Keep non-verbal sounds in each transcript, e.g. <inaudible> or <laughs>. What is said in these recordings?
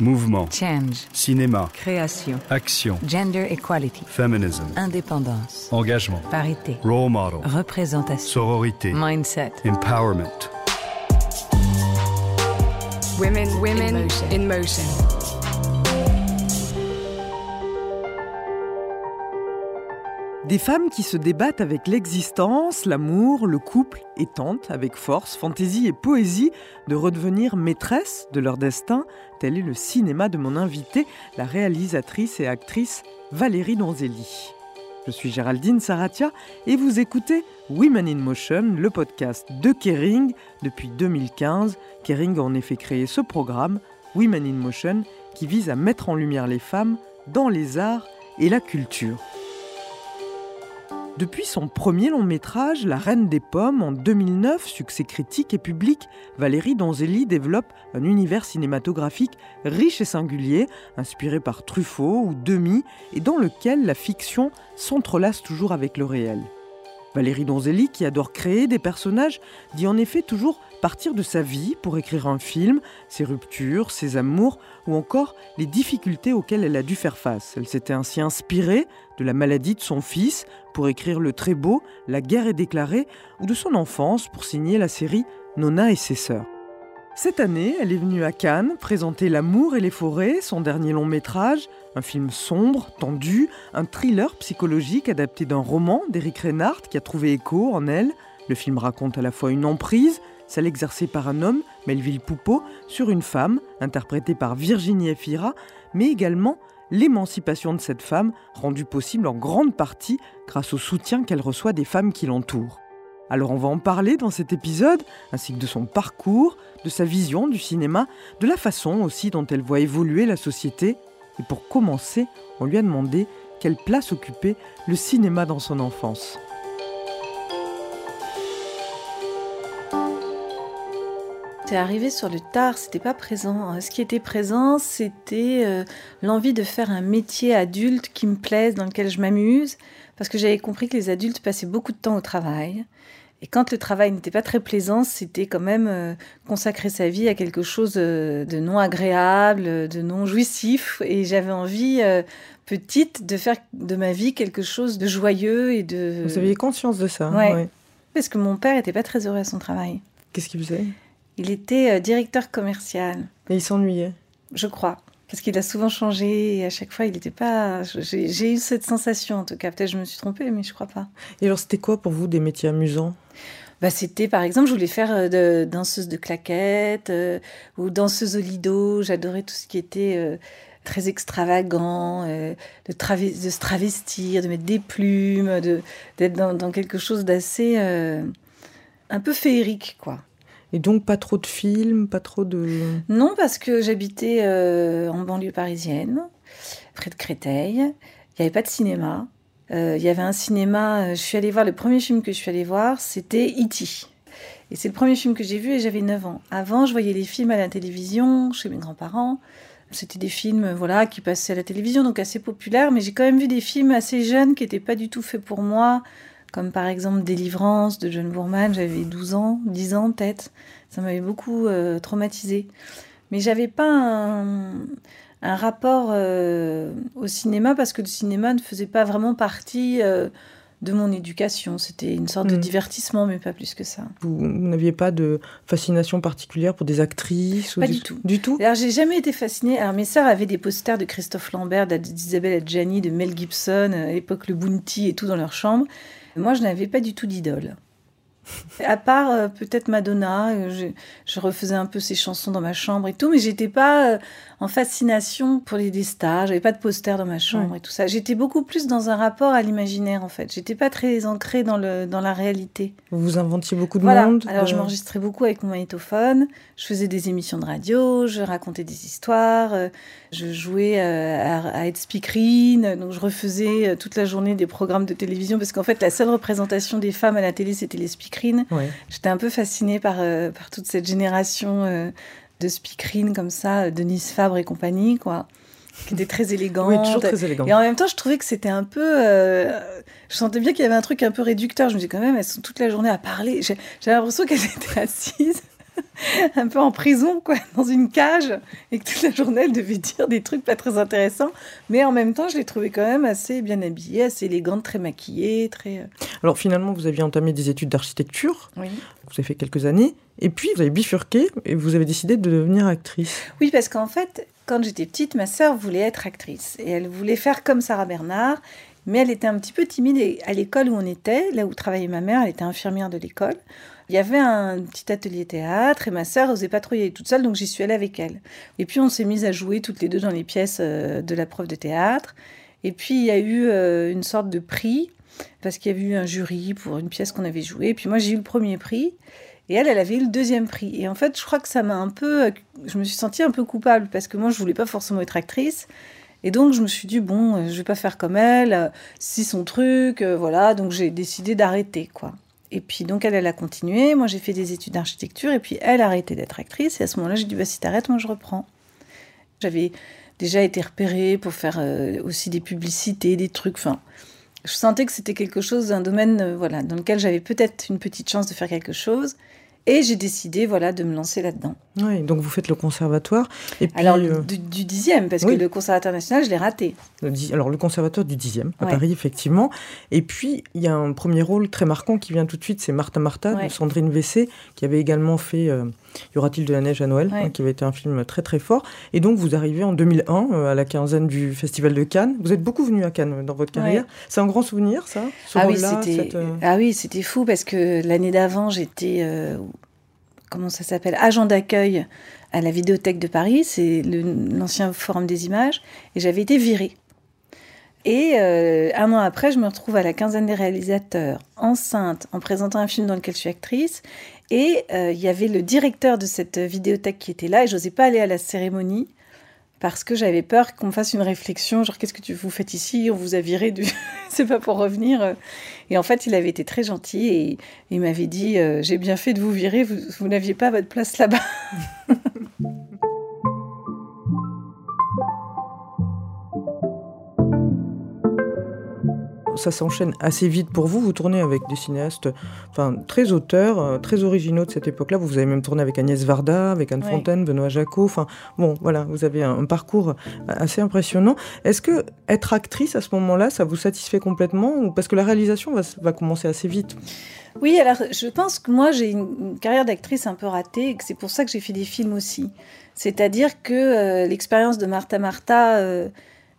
Mouvement. Change. Cinéma. Création. Action. Gender equality. Feminism. Indépendance. Engagement. Parité. Role model. Représentation. Sororité. Mindset. Empowerment. Women, women In motion. in motion. Des femmes qui se débattent avec l'existence, l'amour, le couple et tentent, avec force, fantaisie et poésie, de redevenir maîtresses de leur destin. Tel est le cinéma de mon invitée, la réalisatrice et actrice Valérie Donzelli. Je suis Géraldine Saratia et vous écoutez Women in Motion, le podcast de Kering depuis 2015. Kering a en effet créé ce programme, Women in Motion, qui vise à mettre en lumière les femmes dans les arts et la culture. Depuis son premier long métrage, La Reine des Pommes, en 2009, succès critique et public, Valérie Donzelli développe un univers cinématographique riche et singulier, inspiré par Truffaut ou Demi, et dans lequel la fiction s'entrelace toujours avec le réel. Valérie Donzelli, qui adore créer des personnages, dit en effet toujours partir de sa vie pour écrire un film, ses ruptures, ses amours ou encore les difficultés auxquelles elle a dû faire face. Elle s'était ainsi inspirée de la maladie de son fils pour écrire le très beau La guerre est déclarée ou de son enfance pour signer la série Nona et ses sœurs. Cette année, elle est venue à Cannes présenter L'amour et les forêts, son dernier long métrage, un film sombre, tendu, un thriller psychologique adapté d'un roman d'Éric Reinhardt qui a trouvé écho en elle. Le film raconte à la fois une emprise, celle exercée par un homme, Melville Poupeau, sur une femme, interprétée par Virginie Efira, mais également l'émancipation de cette femme, rendue possible en grande partie grâce au soutien qu'elle reçoit des femmes qui l'entourent. Alors on va en parler dans cet épisode, ainsi que de son parcours, de sa vision du cinéma, de la façon aussi dont elle voit évoluer la société. Et pour commencer, on lui a demandé quelle place occupait le cinéma dans son enfance. C'est arrivé sur le tard, c'était pas présent. Ce qui était présent, c'était euh, l'envie de faire un métier adulte qui me plaise, dans lequel je m'amuse, parce que j'avais compris que les adultes passaient beaucoup de temps au travail. Et quand le travail n'était pas très plaisant, c'était quand même euh, consacrer sa vie à quelque chose euh, de non agréable, de non jouissif. Et j'avais envie, euh, petite, de faire de ma vie quelque chose de joyeux et de... Vous aviez conscience de ça Ouais. ouais. Parce que mon père était pas très heureux à son travail. Qu'est-ce qu'il faisait? Il était euh, directeur commercial. Et il s'ennuyait. Je crois. Parce qu'il a souvent changé et à chaque fois, il n'était pas. J'ai eu cette sensation en tout cas. Peut-être je me suis trompée, mais je crois pas. Et alors c'était quoi pour vous des métiers amusants? Bah, C'était par exemple, je voulais faire euh, de, danseuse de claquettes euh, ou danseuse au lido. J'adorais tout ce qui était euh, très extravagant, euh, de, se travestir, de mettre des plumes, de- d'être dans, dans quelque chose d'assez. un peu féerique, quoi. Et donc pas trop de films, pas trop de... Non, parce que j'habitais euh, en banlieue parisienne, près de Créteil. Il n'y avait pas de cinéma. Euh, Il y avait un cinéma. euh, Je suis allée voir le premier film que je suis allée voir, c'était E.T. Et c'est le premier film que j'ai vu et j'avais 9 ans. Avant, je voyais les films à la télévision chez mes grands-parents. C'était des films voilà, qui passaient à la télévision, donc assez populaires, mais j'ai quand même vu des films assez jeunes qui n'étaient pas du tout faits pour moi, comme par exemple Délivrance de John Boorman, j'avais 12 ans, 10 ans peut-être. Ça m'avait beaucoup euh, traumatisée. Mais j'avais pas un, un rapport euh, au cinéma parce que le cinéma ne faisait pas vraiment partie euh, de mon éducation. C'était une sorte de Mm. divertissement, mais pas plus que ça. Vous, vous n'aviez pas de fascination particulière pour des actrices Pas du tout. Du tout? Alors, j'ai jamais été fascinée. Alors, mes sœurs avaient des posters de Christophe Lambert, d'Isabelle Adjani, de Mel Gibson, à l'époque le Bounty et tout dans leur chambre. Moi, je n'avais pas du tout d'idole. À part euh, peut-être Madonna, euh, je, je refaisais un peu ses chansons dans ma chambre et tout, mais j'étais pas euh, en fascination pour les des stars. J'avais pas de poster dans ma chambre et tout ça. J'étais beaucoup plus dans un rapport à l'imaginaire en fait. J'étais pas très ancrée dans le dans la réalité. Vous inventiez beaucoup de Voilà. monde Alors, je m'enregistrais beaucoup avec mon magnétophone. Je faisais des émissions de radio, je racontais des histoires, je jouais à, à être speakerine. Donc, je refaisais toute la journée des programmes de télévision parce qu'en fait, la seule représentation des femmes à la télé, c'était les speakerines. Ouais. J'étais un peu fascinée par, euh, par toute cette génération euh, de speakerines comme ça, euh, Denise Fabre et compagnie, quoi, qui étaient très <laughs> élégantes. Oui, toujours très élégant. Et en même temps, je trouvais que c'était un peu. euh, je sentais bien qu'il y avait un truc un peu réducteur. Je me dis quand même, elles sont toute la journée à parler. J'ai l'impression qu'elles <laughs> étaient assises <laughs> un peu en prison, quoi, <laughs> dans une cage, et que toute la journée, elle devait dire des trucs pas très intéressants. Mais en même temps, je l'ai trouvée quand même assez bien habillée, assez élégante, très maquillée, très... euh, Alors finalement, vous aviez entamé des études d'architecture, Oui. vous avez fait quelques années, et puis vous avez bifurqué et vous avez décidé de devenir actrice. Oui, parce qu'en fait, quand j'étais petite, ma sœur voulait être actrice. Et elle voulait faire comme Sarah Bernard, mais elle était un petit peu timide. Et à l'école où on était, là où travaillait ma mère, elle était infirmière de l'école. Il y avait un petit atelier théâtre et ma sœur osait pas trop y aller toute seule, donc j'y suis allée avec elle. Et puis on s'est mis à jouer toutes les deux dans les pièces euh, de la prof de théâtre. Et puis il y a eu euh, une sorte de prix, parce qu'il y avait eu un jury pour une pièce qu'on avait jouée. Et puis moi j'ai eu le premier prix. Et elle, elle avait eu le deuxième prix. Et en fait, je crois que ça m'a un peu. Je me suis sentie un peu coupable parce que moi, je voulais pas forcément être actrice. Et donc, je me suis dit, bon, euh, je vais pas faire comme elle, euh, si son truc, euh, voilà. Donc, j'ai décidé d'arrêter, quoi. Et puis, donc, elle, a continué. Moi, j'ai fait des études d'architecture. Et puis, elle a arrêté d'être actrice. Et à ce moment-là, j'ai dit, bah, si t'arrêtes, moi, je reprends. J'avais déjà été repérée pour faire euh, aussi des publicités, des trucs. Enfin, je sentais que c'était quelque chose, un domaine euh, voilà, dans lequel j'avais peut-être une petite chance de faire quelque chose. Et j'ai décidé voilà, de me lancer là-dedans. Oui, donc vous faites le conservatoire. Et puis, Alors, euh, du, du dixième, parce oui. que le conservatoire national, je l'ai raté. le alors le conservatoire du 10e à Ouais. Paris, effectivement. Et puis, il y a un premier rôle très marquant qui vient tout de suite, c'est Martha Martha Ouais. de Sandrine Vessé, qui avait également fait euh, Y aura-t-il de la neige à Noël, Ouais. hein, qui avait été un film très très fort. Et donc, vous arrivez en 2001 euh, à la quinzaine du Festival de Cannes. Vous êtes beaucoup venu à Cannes dans votre carrière. C'est un grand souvenir, ça ce Ah oui, cette, ah oui, c'était fou parce que l'année d'avant, j'étais comment ça s'appelle agent d'accueil à la Vidéothèque de Paris, c'est l'ancien Forum des images, et j'avais été virée. Et euh, un an après, je me retrouve à la quinzaine des réalisateurs, enceinte, en présentant un film dans lequel je suis actrice. Et euh, il y avait le directeur de cette vidéothèque qui était là, et j'osais pas aller à la cérémonie parce que j'avais peur qu'on me fasse une réflexion, genre qu'est-ce que tu, vous faites ici? On vous a viré, du... <laughs> c'est pas pour revenir. Et en fait, il avait été très gentil et il m'avait dit euh, j'ai bien fait de vous virer, vous n'aviez pas votre place là-bas. <laughs> ça s'enchaîne assez vite pour vous. Vous tournez avec des cinéastes enfin, très auteurs, euh, très originaux de cette époque-là. Vous avez même tourné avec Agnès Varda, avec Anne. Fontaine, Benoît Jacot. Enfin, bon, voilà, vous avez un, un parcours assez impressionnant. Est-ce que être actrice à ce moment-là, ça vous satisfait complètement ou parce que la réalisation va, va commencer assez vite? Oui, alors je pense que moi j'ai une, une carrière d'actrice un peu ratée et que c'est pour ça que j'ai fait des films aussi. C'est-à-dire que euh, l'expérience de Martha Martha, euh,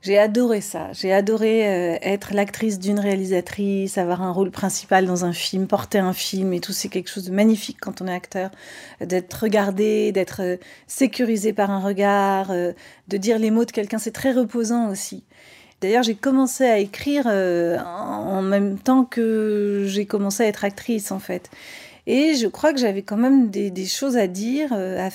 j'ai adoré ça. J'ai adoré euh, être l'actrice d'une réalisatrice, avoir un rôle principal dans un film, porter un film et tout. C'est quelque chose de magnifique quand on est acteur, d'être regardé, d'être euh, sécurisé par un regard, euh, de dire les mots de quelqu'un. C'est très reposant aussi. D'ailleurs, j'ai commencé à écrire en même temps que j'ai commencé à être actrice, en fait. Et je crois que j'avais quand même des, des choses à dire. à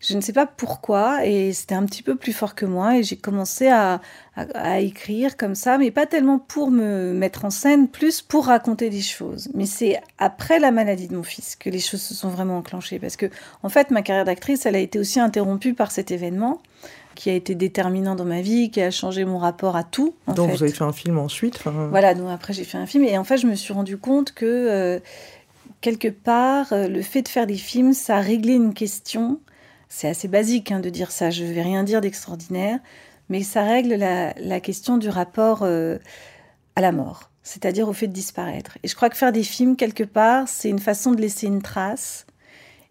je ne sais pas pourquoi, et c'était un petit peu plus fort que moi. Et j'ai commencé à, à- à écrire comme ça, mais pas tellement pour me mettre en scène, plus pour raconter des choses. Mais c'est après la maladie de mon fils que les choses se sont vraiment enclenchées. Parce que, en fait, ma carrière d'actrice, elle a été aussi interrompue par cet événement qui a été déterminant dans ma vie, qui a changé mon rapport à tout. En Donc fait. vous avez fait un film ensuite. enfin, Voilà, donc après j'ai fait un film et en fait je me suis rendu compte que euh, quelque part euh, le fait de faire des films, ça a réglé une question. C'est assez basique hein, de dire ça, je vais rien dire d'extraordinaire, mais ça règle la, la question du rapport euh, à la mort, c'est-à-dire au fait de disparaître. Et je crois que faire des films quelque part, c'est une façon de laisser une trace.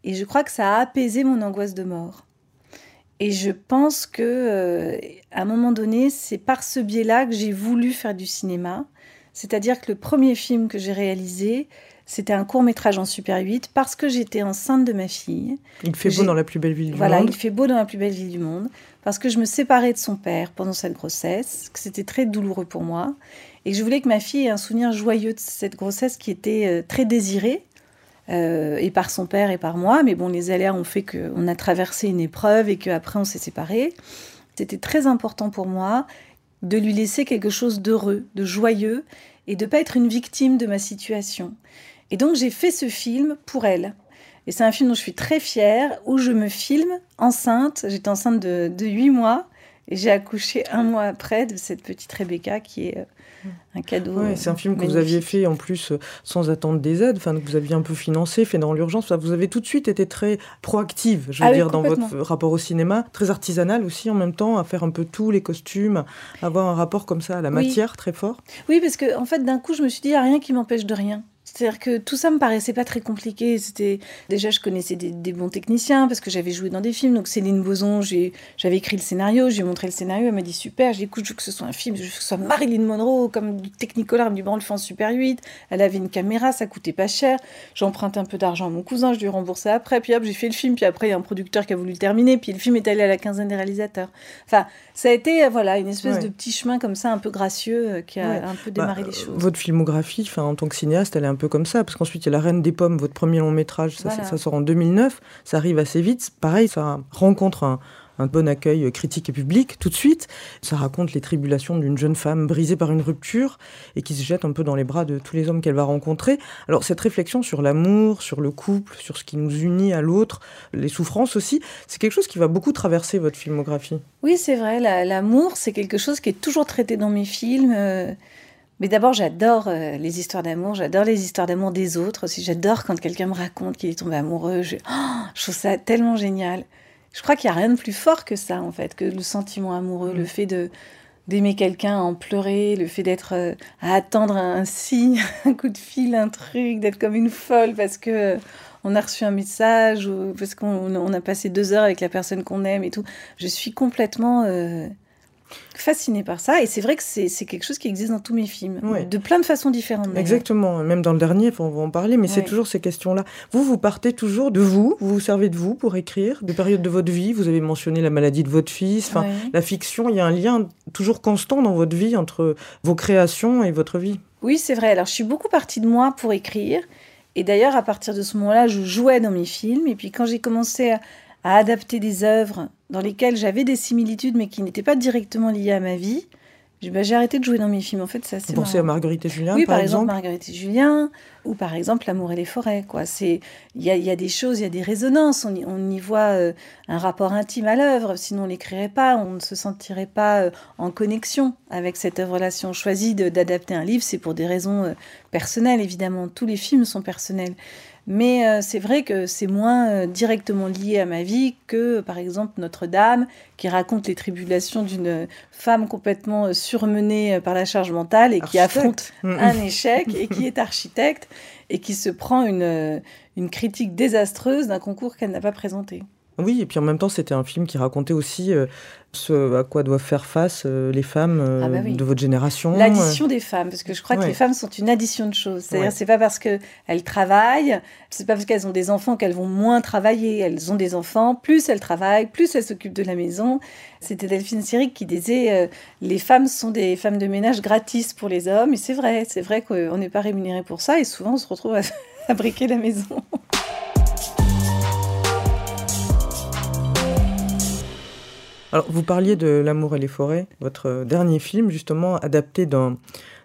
Et je crois que ça a apaisé mon angoisse de mort. Et je pense que euh, à un moment donné, c'est par ce biais-là que j'ai voulu faire du cinéma. C'est-à-dire que le premier film que j'ai réalisé, c'était un court métrage en Super 8 parce que j'étais enceinte de ma fille. Il fait beau dans la plus belle ville du Voilà, monde. il fait beau dans la plus belle ville du monde parce que je me séparais de son père pendant cette grossesse, que c'était très douloureux pour moi et je voulais que ma fille ait un souvenir joyeux de cette grossesse qui était euh, très désirée euh, et par son père et par moi. Mais bon, les aléas ont fait qu'on a traversé une épreuve et qu'après on s'est séparés. C'était très important pour moi de lui laisser quelque chose d'heureux, de joyeux et de pas être une victime de ma situation. Et donc j'ai fait ce film pour elle. Et c'est un film dont je suis très fière, où je me filme enceinte. J'étais enceinte de, de 8 mois Et j'ai accouché un mois après de cette petite Rebecca qui est euh, un cadeau. Ouais, c'est un film que vous aviez fait en plus euh, sans attendre des aides, enfin que vous aviez un peu financé, fait dans l'urgence. Vous avez tout de suite été très proactive, je veux Ah oui, dire, dans votre rapport au cinéma, très artisanal aussi en même temps, à faire un peu tout, les costumes, avoir un rapport comme ça à la Oui. matière très fort. Oui, parce que en fait, d'un coup, je me suis dit, il n'y a rien qui m'empêche de rien. C'est-à-dire que tout ça me paraissait pas très compliqué. C'était déjà, je connaissais des, des bons techniciens parce que j'avais joué dans des films. Donc Céline Boson, j'avais écrit le scénario, j'ai montré le scénario, elle m'a dit super. J'ai dit écoute, je veux que ce soit un film, je veux que ce soit Marilyn Monroe comme du Technicolor, elle me dit bon, on le fait en Super 8. Elle avait une caméra, ça coûtait pas cher. J'emprunte un peu d'argent à mon cousin, je lui ai remboursé après. Puis hop, j'ai fait le film. Puis après, il y a un producteur qui a voulu le terminer. Puis le film est allé à la quinzaine des réalisateurs. Enfin, ça a été euh, voilà une espèce Ouais. de petit chemin comme ça, un peu gracieux, euh, qui a Ouais. un peu Bah, démarré euh, les choses. Votre filmographie, enfin, en tant que cinéaste, elle est un peu comme ça, parce qu'ensuite il y a La Reine des Pommes, votre premier long métrage, ça, Voilà. ça, ça sort en 2009, ça arrive assez vite. Pareil, ça rencontre un, un bon accueil critique et public tout de suite. Ça raconte les tribulations d'une jeune femme brisée par une rupture et qui se jette un peu dans les bras de tous les hommes qu'elle va rencontrer. Alors cette réflexion sur l'amour, sur le couple, sur ce qui nous unit à l'autre, les souffrances aussi, c'est quelque chose qui va beaucoup traverser votre filmographie. Oui, c'est vrai, la- l'amour, c'est quelque chose qui est toujours traité dans mes films. euh, Mais d'abord, j'adore euh, les histoires d'amour, j'adore les histoires d'amour des autres aussi. J'adore quand quelqu'un me raconte qu'il est tombé amoureux. Je... Oh, je trouve ça tellement génial. Je crois qu'il n'y a rien de plus fort que ça, en fait, que le sentiment amoureux, Mm. le fait de d'aimer quelqu'un, en pleurer, le fait d'être euh, à attendre un signe, <laughs> un coup de fil, un truc, d'être comme une folle parce que euh, on a reçu un message ou parce qu'on on a passé deux heures avec la personne qu'on aime et tout. Je suis complètement euh, fascinée par ça et c'est vrai que c'est quelque chose qui existe dans tous mes films, Ouais. de plein de façons différentes. Exactement, même dans le dernier, on va en parler, mais c'est toujours ces questions-là. Vous, vous partez toujours de vous, vous vous servez de vous pour écrire, de périodes de votre vie, vous avez mentionné la maladie de votre fils, enfin, Ouais. la fiction, il y a un lien toujours constant dans votre vie entre vos créations et votre vie. Oui, c'est vrai. Alors, je suis beaucoup partie de moi pour écrire. Et d'ailleurs, à partir de ce moment-là, je jouais dans mes films. Et puis, quand j'ai commencé à, à adapter des œuvres dans lesquelles j'avais des similitudes, mais qui n'étaient pas directement liées à ma vie, j'ai bah, j'ai arrêté de jouer dans mes films. En fait, c'est assez Vous pensez à. Marguerite et Julien, oui, par, par exemple, exemple Marguerite et Julien, ou par exemple L'amour et les forêts. Quoi. C'est, il y a, il y a des choses, il y a des résonances. On y, on y voit euh, un rapport intime à l'œuvre. Sinon, on l'écrirait pas. On ne se sentirait pas euh, en connexion avec cette œuvre-là. Si on choisit d'adapter un livre, c'est pour des raisons euh, personnelles, évidemment. Tous les films sont personnels. Mais euh, c'est vrai que c'est moins euh, directement lié à ma vie que, par exemple, Notre-Dame, qui raconte les tribulations d'une femme complètement euh, surmenée euh, par la charge mentale et qui affronte Mm, mm. un échec et qui est architecte et qui se prend une, une critique désastreuse d'un concours qu'elle n'a pas présenté. Oui, et puis en même temps, c'était un film qui racontait aussi euh, ce à quoi doivent faire face euh, les femmes euh, Ah bah oui. de votre génération. L'addition des femmes, parce que je crois que les femmes sont une addition de choses. C'est-à-dire, Ouais. c'est pas parce qu'elles travaillent, c'est pas parce qu'elles ont des enfants qu'elles vont moins travailler. Elles ont des enfants, plus elles travaillent, plus elles s'occupent de la maison. C'était Delphine Seyrig qui disait les femmes sont des femmes de ménage gratis pour les hommes. Et c'est vrai, c'est vrai qu'on n'est pas rémunéré pour ça. Et souvent, on se retrouve à <laughs> fabriquer la maison. Alors, vous parliez de L'amour et les forêts, votre euh, dernier film, justement, adapté d'un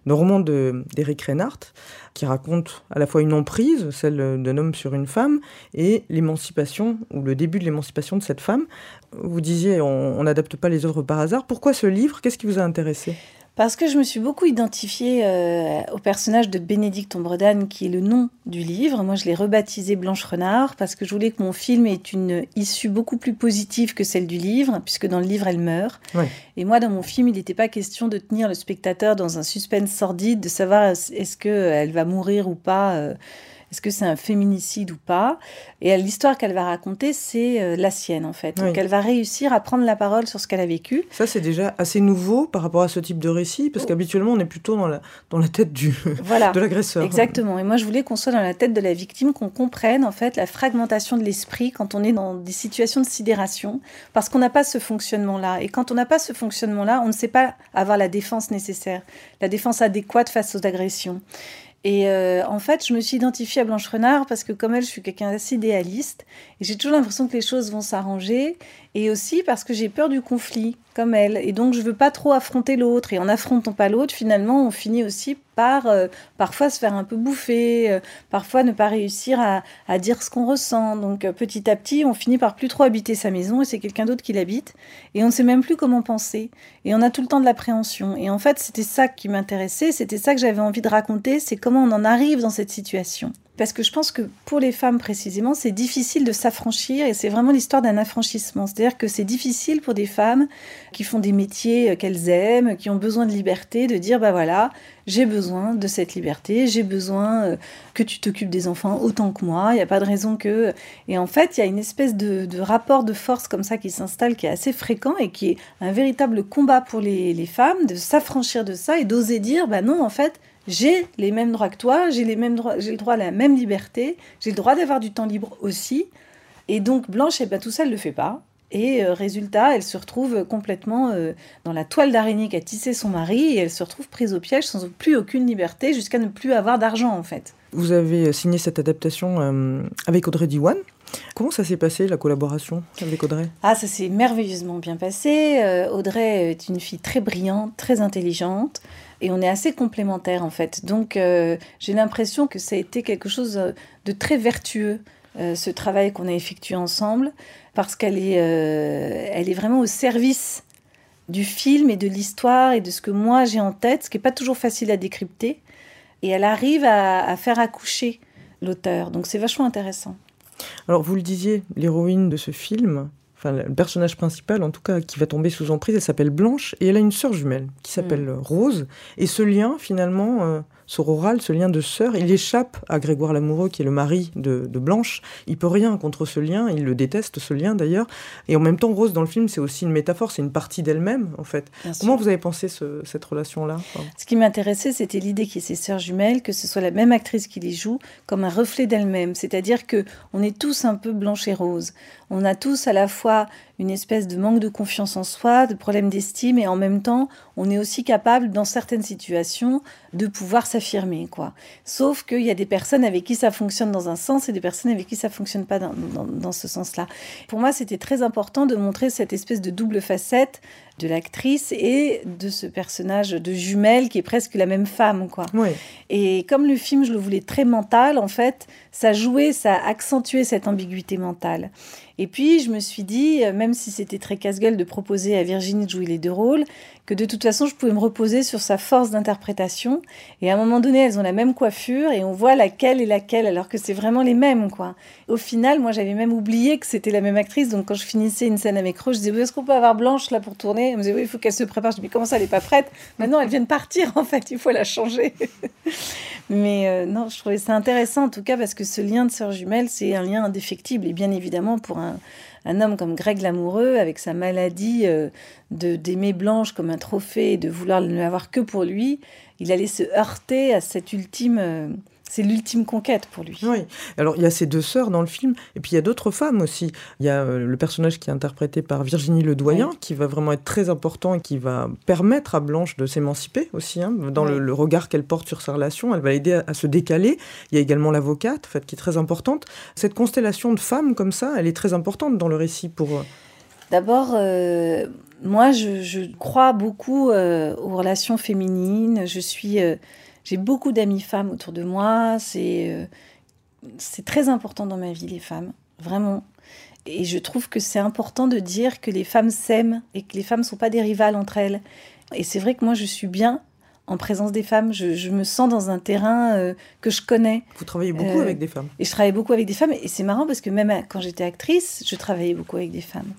roman d'Éric Reinhardt, qui raconte à la fois une emprise, celle d'un homme sur une femme, et l'émancipation, ou le début de l'émancipation de cette femme. Vous disiez, on n'adapte pas les œuvres par hasard. Pourquoi ce livre? Qu'est-ce qui vous a intéressé? Parce que je me suis beaucoup identifiée euh, au personnage de Bénédicte Ombredane, qui est le nom du livre. Moi, je l'ai rebaptisé Blanche Renard, parce que je voulais que mon film ait une issue beaucoup plus positive que celle du livre, puisque dans le livre, elle meurt. Et moi, dans mon film, il n'était pas question de tenir le spectateur dans un suspense sordide, de savoir est-ce qu'elle va mourir ou pas. euh, est-ce que c'est un féminicide ou pas? Et l'histoire qu'elle va raconter, c'est euh, la sienne, en fait. Oui. Donc, elle va réussir à prendre la parole sur ce qu'elle a vécu. Ça, c'est déjà assez nouveau par rapport à ce type de récit, parce qu'habituellement, on est plutôt dans la, dans la tête du, Voilà. <laughs> de l'agresseur. Exactement. Et moi, je voulais qu'on soit dans la tête de la victime, qu'on comprenne en fait la fragmentation de l'esprit quand on est dans des situations de sidération, parce qu'on n'a pas ce fonctionnement-là. Et quand on n'a pas ce fonctionnement-là, on ne sait pas avoir la défense nécessaire, la défense adéquate face aux agressions. Et euh, en fait, je me suis identifiée à Blanche Renard parce que comme elle, je suis quelqu'un d'assez idéaliste et j'ai toujours l'impression que les choses vont s'arranger. Et aussi parce que j'ai peur du conflit, comme elle. Et donc, je veux pas trop affronter l'autre. Et en affrontant pas l'autre, finalement, on finit aussi par euh, parfois se faire un peu bouffer, euh, parfois ne pas réussir à, à dire ce qu'on ressent. Donc, euh, petit à petit, on finit par plus trop habiter sa maison et c'est quelqu'un d'autre qui l'habite. Et on ne sait même plus comment penser. Et on a tout le temps de l'appréhension. Et en fait, c'était ça qui m'intéressait, c'était ça que j'avais envie de raconter, c'est comment on en arrive dans cette situation. Parce que je pense que pour les femmes précisément, c'est difficile de s'affranchir et c'est vraiment l'histoire d'un affranchissement. C'est-à-dire que c'est difficile pour des femmes qui font des métiers euh, qu'elles aiment, qui ont besoin de liberté, de dire bah voilà, j'ai besoin de cette liberté, j'ai besoin euh, que tu t'occupes des enfants autant que moi, il n'y a pas de raison que... Et en fait, il y a une espèce de, rapport de force comme ça qui s'installe, qui est assez fréquent et qui est un véritable combat pour les, les femmes, de s'affranchir de ça et d'oser dire bah non, en fait, j'ai les mêmes droits que toi, j'ai les mêmes droits, j'ai le droit à la même liberté, j'ai le droit d'avoir du temps libre aussi. Et donc Blanche, eh ben, tout ça, elle le fait pas. Et euh, résultat, elle se retrouve complètement euh, dans la toile d'araignée qu'a tissé son mari et elle se retrouve prise au piège sans plus aucune liberté jusqu'à ne plus avoir d'argent en fait. Vous avez signé cette adaptation euh, avec Audrey Diwan? Comment ça s'est passé la collaboration avec Audrey? Ah, ça s'est merveilleusement bien passé. Euh, Audrey est une fille très brillante, très intelligente et on est assez complémentaires en fait. Donc euh, j'ai l'impression que ça a été quelque chose de très vertueux. Euh, ce travail qu'on a effectué ensemble, parce qu'elle est, euh, est vraiment au service du film et de l'histoire et de ce que moi j'ai en tête, ce qui n'est pas toujours facile à décrypter. Et elle arrive à faire accoucher l'auteur. Donc c'est vachement intéressant. Alors vous le disiez, l'héroïne de ce film, enfin le personnage principal en tout cas qui va tomber sous emprise, elle s'appelle Blanche et elle a une sœur jumelle qui s'appelle mmh. Rose. Et ce lien finalement, euh, sororal, ce lien de sœur, il échappe à Grégoire Lamoureux, qui est le mari de, de, Blanche. Il peut rien contre ce lien, il le déteste, ce lien d'ailleurs. Et en même temps, Rose, dans le film, c'est aussi une métaphore, c'est une partie d'elle-même, en fait. Bien Comment sûr. vous avez pensé ce, cette relation-là. Ce qui m'intéressait, c'était l'idée qu'il y ait ces sœurs jumelles, que ce soit la même actrice qui les joue, comme un reflet d'elle-même. C'est-à-dire que on est tous un peu Blanche et Rose. On a tous à la fois une espèce de manque de confiance en soi, de problème d'estime, et en même temps, on est aussi capable, dans certaines situations, de pouvoir s'affirmer, quoi. Sauf qu'il y a des personnes avec qui ça fonctionne dans un sens et des personnes avec qui ça fonctionne pas dans, dans, dans ce sens-là. Pour moi, c'était très important de montrer cette espèce de double facette de l'actrice et de ce personnage de jumelle qui est presque la même femme, quoi. Oui. Et comme le film, je le voulais très mental, en fait, ça jouait, ça accentuait cette ambiguïté mentale. Et puis, je me suis dit, même si c'était très casse-gueule de proposer à Virginie de jouer les deux rôles, que de toute façon, je pouvais me reposer sur sa force d'interprétation. Et à un moment donné, elles ont la même coiffure et on voit laquelle est laquelle, alors que c'est vraiment les mêmes, quoi. Au final, moi, j'avais même oublié que c'était la même actrice. Donc, quand je finissais une scène avec Rose, je disais, est-ce qu'on peut avoir Blanche là pour tourner? Elle me disait, oui, il faut qu'elle se prépare. Je dis, mais comment ça, elle n'est pas prête? Maintenant, elle vient de partir, en fait, il faut la changer. <laughs> mais euh, non, je trouvais ça intéressant, en tout cas, parce que ce lien de sœur jumelle, c'est un lien indéfectible. Et bien évidemment, pour un, un homme comme Greg Lamoureux, avec sa maladie euh, de d'aimer Blanche comme un trophée et de vouloir ne l'avoir que pour lui, il allait se heurter à cette ultime... C'est l'ultime conquête pour lui. Oui. Alors il y a ces deux sœurs dans le film, et puis il y a d'autres femmes aussi. Il y a euh, le personnage qui est interprété par Virginie Ledoyen, oui. qui va vraiment être très important et qui va permettre à Blanche de s'émanciper aussi, hein, dans oui. le, le, regard qu'elle porte sur sa relation. Elle va l'aider à, à, se décaler. Il y a également l'avocate, en fait, qui est très importante. Cette constellation de femmes comme ça, elle est très importante dans le récit pour. euh, D'abord, euh, moi, je, je, crois beaucoup euh, aux relations féminines. Je suis euh, j'ai beaucoup d'amis femmes autour de moi. C'est euh, c'est très important dans ma vie, les femmes, vraiment. Et je trouve que c'est important de dire que les femmes s'aiment et que les femmes ne sont pas des rivales entre elles. Et c'est vrai que moi, je suis bien en présence des femmes. Je, je me sens dans un terrain euh, que je connais. Vous travaillez beaucoup euh, avec des femmes. Et je travaille beaucoup avec des femmes. Et c'est marrant parce que même quand j'étais actrice, je travaillais beaucoup avec des femmes.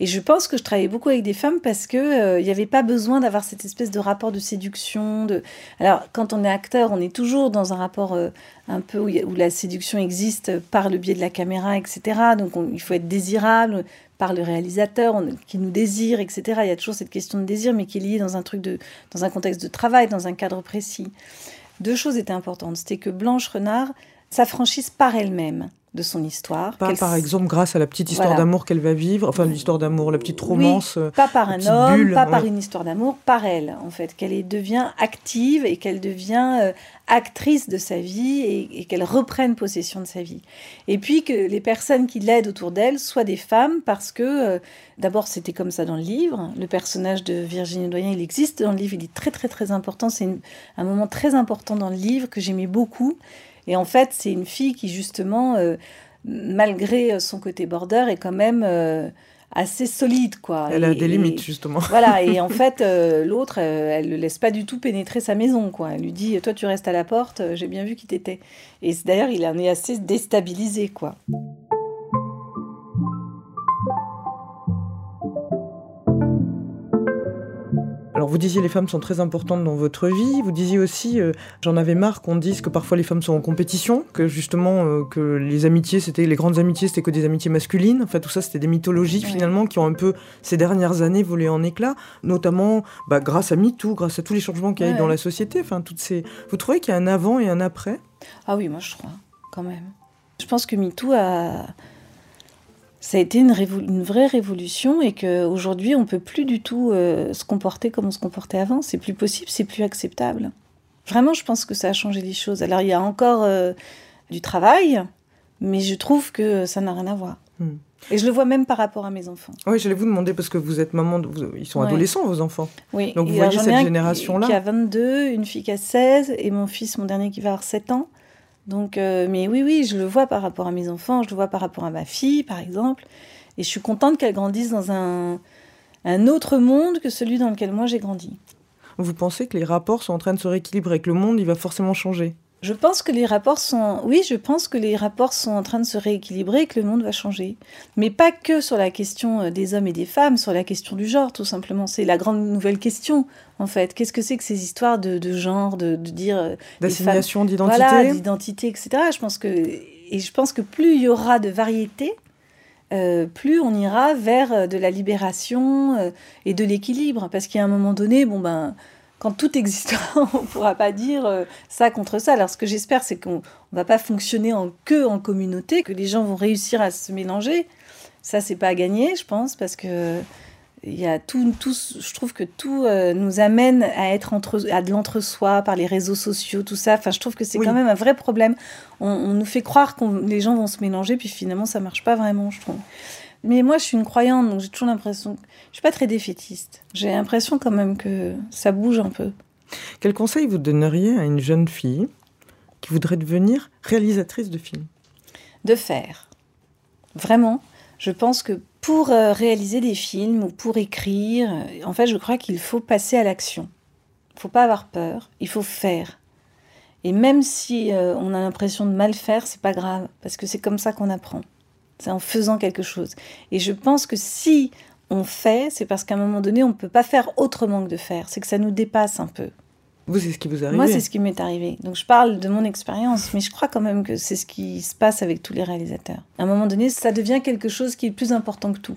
Et je pense que je travaillais beaucoup avec des femmes parce que il euh, n'y avait pas besoin d'avoir cette espèce de rapport de séduction. Alors, quand on est acteur, on est toujours dans un rapport euh, un peu où, la séduction existe par le biais de la caméra, etc. Donc, on, il faut être désirable par le réalisateur qui nous désire, etc. Il y a toujours cette question de désir, mais qui est liée dans un truc de, dans un contexte de travail, dans un cadre précis. Deux choses étaient importantes. C'était que Blanche Renard s'affranchisse par elle-même de son histoire. Pas par exemple grâce à la petite histoire Voilà. d'amour qu'elle va vivre, enfin l'histoire d'amour, la petite romance. Oui, euh, pas par un homme, bulle, pas par ouais. une histoire d'amour, par elle, en fait. Qu'elle devient active et qu'elle devient euh, actrice de sa vie et, et qu'elle reprenne possession de sa vie. Et puis que les personnes qui l'aident autour d'elle soient des femmes parce que, euh, d'abord, c'était comme ça dans le livre. Le personnage de Virginie Doyen, il existe dans le livre, il est très, très, très important. C'est un moment très important dans le livre que j'aimais beaucoup. Et en fait, c'est une fille qui, justement, euh, malgré son côté border, est quand même euh, assez solide, quoi. Elle a des et- limites justement. <laughs> Voilà, et en <laughs> fait, euh, l'autre, euh, elle ne le laisse pas du tout pénétrer sa maison, quoi. Elle lui dit, toi, tu restes à la porte, euh, j'ai bien vu qui t'étais. Et d'ailleurs, il en est assez déstabilisé, quoi. Alors vous disiez les femmes sont très importantes dans votre vie. Vous disiez aussi, euh, j'en avais marre qu'on dise que parfois les femmes sont en compétition, que justement euh, que les amitiés, c'était les grandes amitiés, c'était que des amitiés masculines. Enfin tout ça, c'était des mythologies Ouais. finalement qui ont un peu ces dernières années volé en éclats, notamment bah, grâce à MeToo, grâce à tous les changements qu'il y a eu Ouais. dans la société. Enfin toutes ces. Vous trouvez qu'il y a un avant et un après? Ah oui, moi, je crois, quand même. Je pense que MeToo a... Ça a été une, révo- une vraie révolution et qu'aujourd'hui, on peut plus du tout euh, se comporter comme on se comportait avant. C'est plus possible, c'est plus acceptable. Vraiment, je pense que ça a changé les choses. Alors, il y a encore euh, du travail, mais je trouve que ça n'a rien à voir. Hmm. Et je le vois même par rapport à mes enfants. Oui, j'allais vous demander parce que vous êtes maman, de- vous- ils sont Ouais. adolescents vos enfants. Oui. Donc, vous Et voyez cette génération-là Qui a 22, une fille qui a 16, et mon fils, mon dernier, qui va avoir 7 ans. Donc, euh, mais oui, oui, je le vois par rapport à mes enfants, je le vois par rapport à ma fille, par exemple. Et je suis contente qu'elle grandisse dans un, un autre monde que celui dans lequel moi j'ai grandi. Vous pensez que les rapports sont en train de se rééquilibrer, que le monde il va forcément changer? Je pense que les rapports sont. Oui, je pense que les rapports sont en train de se rééquilibrer et que le monde va changer. Mais pas que sur la question euh, des hommes et des femmes, sur la question du genre, tout simplement. C'est la grande nouvelle question, en fait. Qu'est-ce que c'est que ces histoires de, de genre, de, de dire. euh, D'assignation d'identité Voilà, d'identité, etc. Je pense que, et je pense que plus il y aura de variété, euh, plus on ira vers de la libération euh, et de l'équilibre. Parce qu'à un moment donné, bon ben, quand tout existera, <laughs> on ne pourra pas dire euh, ça contre ça. Alors ce que j'espère, c'est qu'on ne va pas fonctionner en que en communauté, que les gens vont réussir à se mélanger. Ça, c'est pas à gagner, je pense, parce que il y a tout, tout, je trouve que tout euh, nous amène à être entre, à de l'entre-soi par les réseaux sociaux, tout ça. Enfin, je trouve que c'est Oui. quand même un vrai problème. On, on nous fait croire que les gens vont se mélanger, puis finalement, ça marche pas vraiment, je trouve. Mais moi, je suis une croyante, donc j'ai toujours l'impression. Je suis pas très défaitiste. J'ai l'impression quand même que ça bouge un peu. Quel conseil vous donneriez à une jeune fille qui voudrait devenir réalisatrice de films? De faire. Vraiment, je pense que pour euh, réaliser des films ou pour écrire, en fait, je crois qu'il faut passer à l'action. Il faut pas avoir peur, il faut faire. Et même si euh, on a l'impression de mal faire, c'est pas grave, parce que c'est comme ça qu'on apprend. C'est en faisant quelque chose. Et je pense que si on fait, c'est parce qu'à un moment donné, on ne peut pas faire autrement que de faire. C'est que ça nous dépasse un peu. Vous, c'est ce qui vous arrive Moi, c'est ce qui m'est arrivé. Donc, je parle de mon expérience, mais je crois quand même que c'est ce qui se passe avec tous les réalisateurs. À un moment donné, ça devient quelque chose qui est plus important que tout.